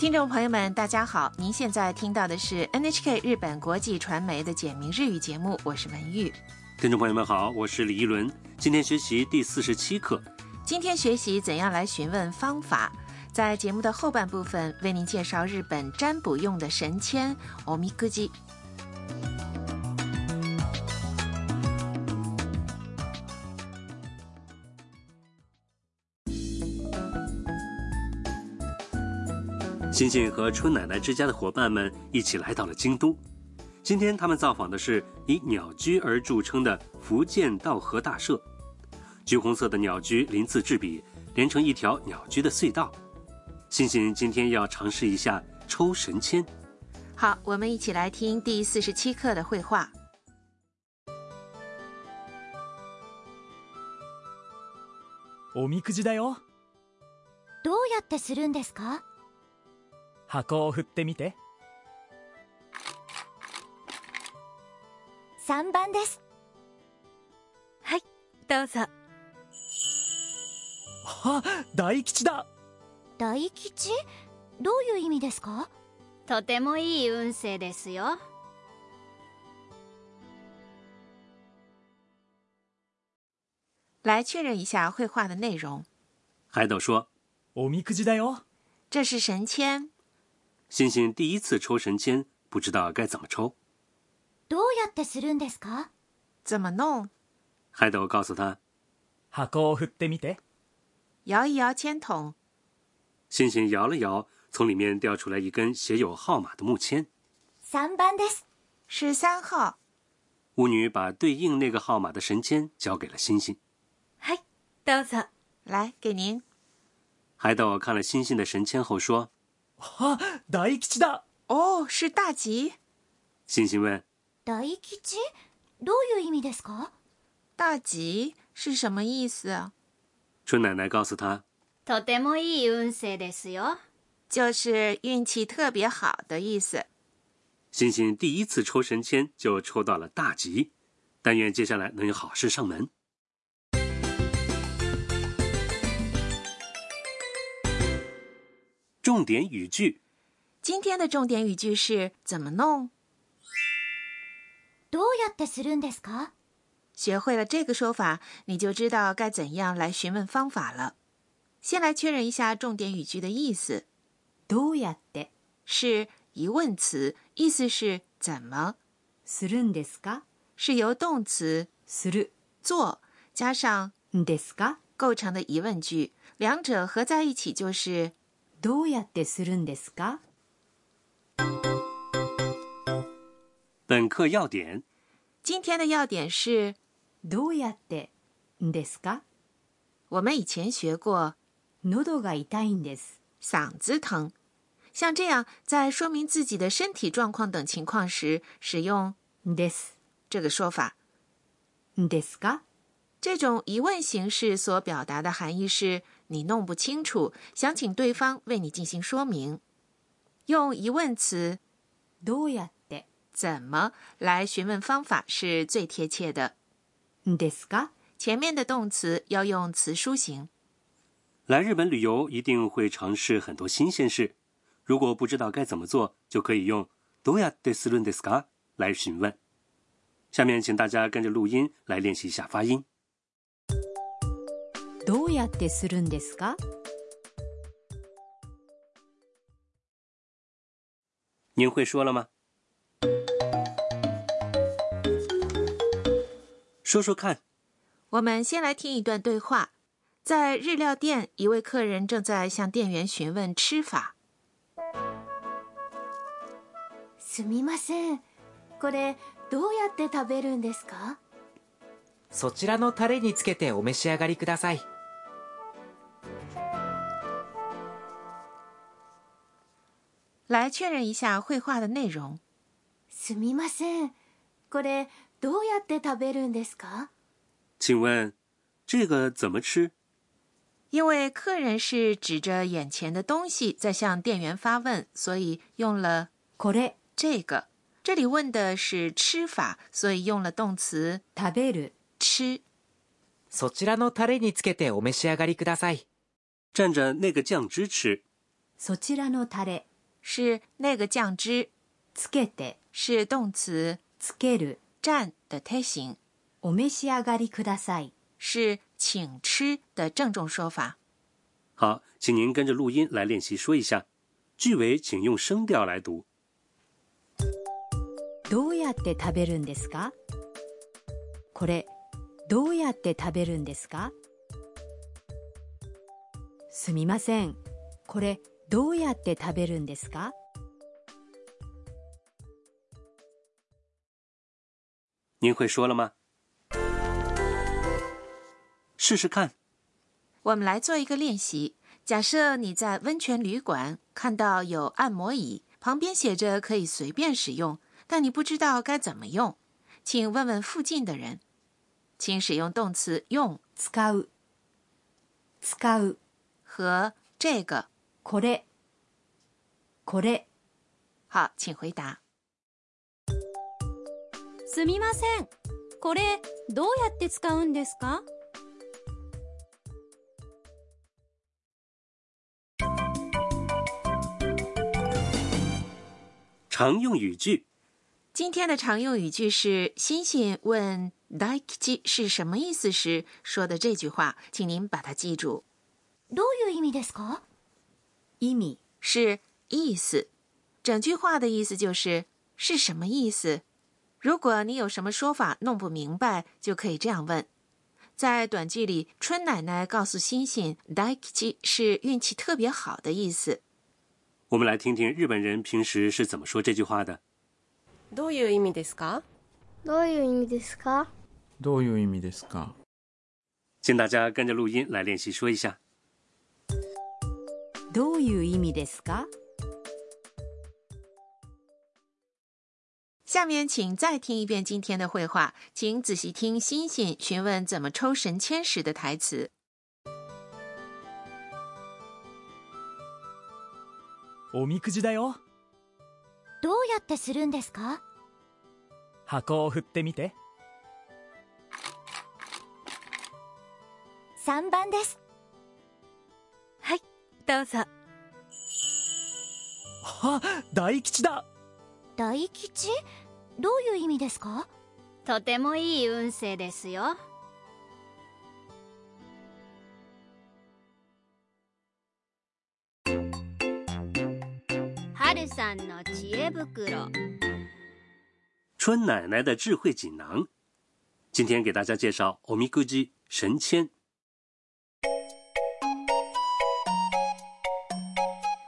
听众朋友们，大家好！您现在听到的是 NHK 日本国际传媒的简明日语节目，我是文玉。听众朋友们好，我是李一伦。今天学习第四十七课。今天学习怎样来询问方法。在节目的后半部分，为您介绍日本占卜用的神签——欧米伽基。星星和春奶奶之家的伙伴们一起来到了京都。今天他们造访的是以鸟居而著称的福建道和大社。橘红色的鸟居鳞次栉比，连成一条鸟居的隧道。星星今天要尝试一下抽神签。好，我们一起来听第四十七课的绘画。おみくじだよ。どうやってするんですか 箱を振ってみて。3番ですはい、どうぞ。あ、大吉だ。大吉？どういう意味ですか？とてもいい運勢ですよ来确认一下绘画的内容。海斗说おみくじだよ。这是神签，：“星星第一次抽神签，不知道该怎么抽。どうやってするんですか怎么弄？”海斗告诉他，箱を振ってみて。摇一摇签筒，星星摇了摇，从里面掉出来一根写有号码的木签。 3番です是三号。巫女把对应那个号码的神签交给了星星。はい、どうぞ。来，给您。海斗看了星星的神签后说 あ、大吉だ。哦，是大吉。：“星星问，大吉どういう意味ですか大吉是什么意思啊？春奶奶告诉他，とてもいい運勢ですよ就是运气特别好的意思。星星第一次抽神签就抽到了大吉，但愿接下来能有好事上门。” 重点语句：今天的重点语句是怎么弄？どうやってするんですか学会了这个说法，你就知道该怎样来询问方法了。先来确认一下重点语句的意思。どうやって是疑问词，意思是怎么，するんですか是由动词する做加上んですか构成的疑问句，两者合在一起就是 どうやってするんですか本课要点：今天的要点是どうやってんですか我们以前学过喉が痛いんです。嗓子疼，像这样在说明自己的身体状况等情况时，使用です。这个说法。ですか这种疑问形式所表达的含义是 你弄不清楚，想请对方为你进行说明。用疑问词どうやって“怎么”来询问方法是最贴切的。ですか前面的动词要用词书形。来日本旅游一定会尝试很多新鲜事，如果不知道该怎么做，就可以用“どうやってするんですか”来询问。下面请大家跟着录音来练习一下发音。 どうやってするんですか？您会说了吗？说说看。我们先来听一段对话。在日料店，一位客人正在向店员询问吃法。すみませんこれどうやって食べるんですか？そちらのタレにつけてお召し上がりください来确认一下绘画的内容。すみませんこれどうやって食べるんですか请问这个怎么吃？因为客人是指着眼前的东西在向店员发问，所以用了これ这个。这里问的是吃法，所以用了动词食べる吃。そちらのタレにつけてお召し上がりください蘸着那个酱汁吃。そちらのタレ 是那个酱汁，つけて是动词つける蘸的贴形，お召し上がりください是请吃的郑重说法。好，请您跟着录音来练习说一下。句尾请用声调来读。どうやって食べるんですかこれどうやって食べるんですかすみませんこれ どうやって食べるんですか您会说了吗？试试看。我们来做一个练习。假设你在温泉旅馆看到有按摩椅，旁边写着可以随便使用，但你不知道该怎么用，请问问附近的人。请使用动词用使う使う和这个。 これこれ。好，请回答。すみません。これどうやって使うんですか？常用语句，今天的常用语句是欣欣问 “daiki” 是什么意思时说的这句话，请您把它记住，どういう意味ですか？意味是意思。整句话的意思就是是什么意思。如果你有什么说法弄不明白，就可以这样问。在短句里，春奶奶告诉欣欣 “daiki” 是运气特别好的意思。我们来听听日本人平时是怎么说这句话的。どういう意味ですかどういう意味ですかどういう意味ですか请大家跟着录音来练习说一下。 どういう意味ですか下面请再听一遍今天的绘画，请仔细听欣欣询问怎么抽神签时的台词。おみくじだよどうやってするんですか箱を振ってみて3番ですはい どうぞ。あ大吉だ。大吉？どういう意味ですか？とてもいい運勢ですよ。春さんの知恵袋。春奶奶的智慧锦囊。今天给大家介绍欧米咕基神签。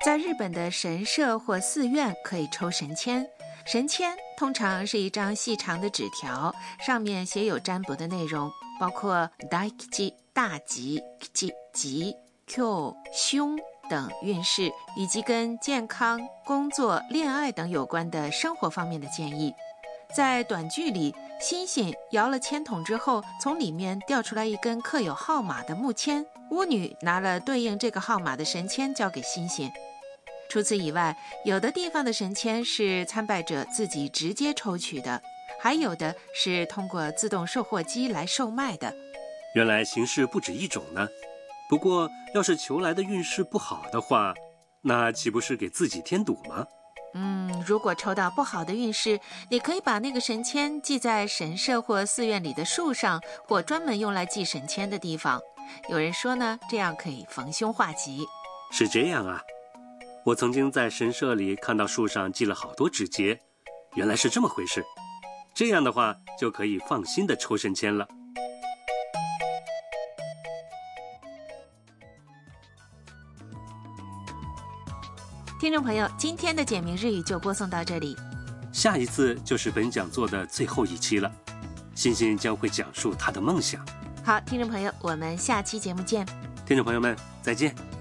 在日本的神社或寺院可以抽神签。神签通常是一张细长的纸条，上面写有占卜的内容，包括 daiki 大吉、吉吉、q 凶等运势，以及跟健康、工作、恋爱等有关的生活方面的建议。在短剧里，欣欣摇了签筒之后，从里面掉出来一根刻有号码的木签，巫女拿了对应这个号码的神签交给欣欣。除此以外，有的地方的神签是参拜者自己直接抽取的，还有的是通过自动售货机来售卖的。原来形式不止一种呢。不过，要是求来的运势不好的话，那岂不是给自己添堵吗？嗯，如果抽到不好的运势，你可以把那个神签系在神社或寺院里的树上，或专门用来系神签的地方。有人说呢，这样可以逢凶化吉。是这样啊。我曾经在神社里看到树上系了好多纸结，原来是这么回事。这样的话就可以放心的抽神签了。听众朋友，今天的简明日语就播送到这里。下一次就是本讲座的最后一期了，欣欣将会讲述她的梦想。好，听众朋友，我们下期节目见。听众朋友们，再见。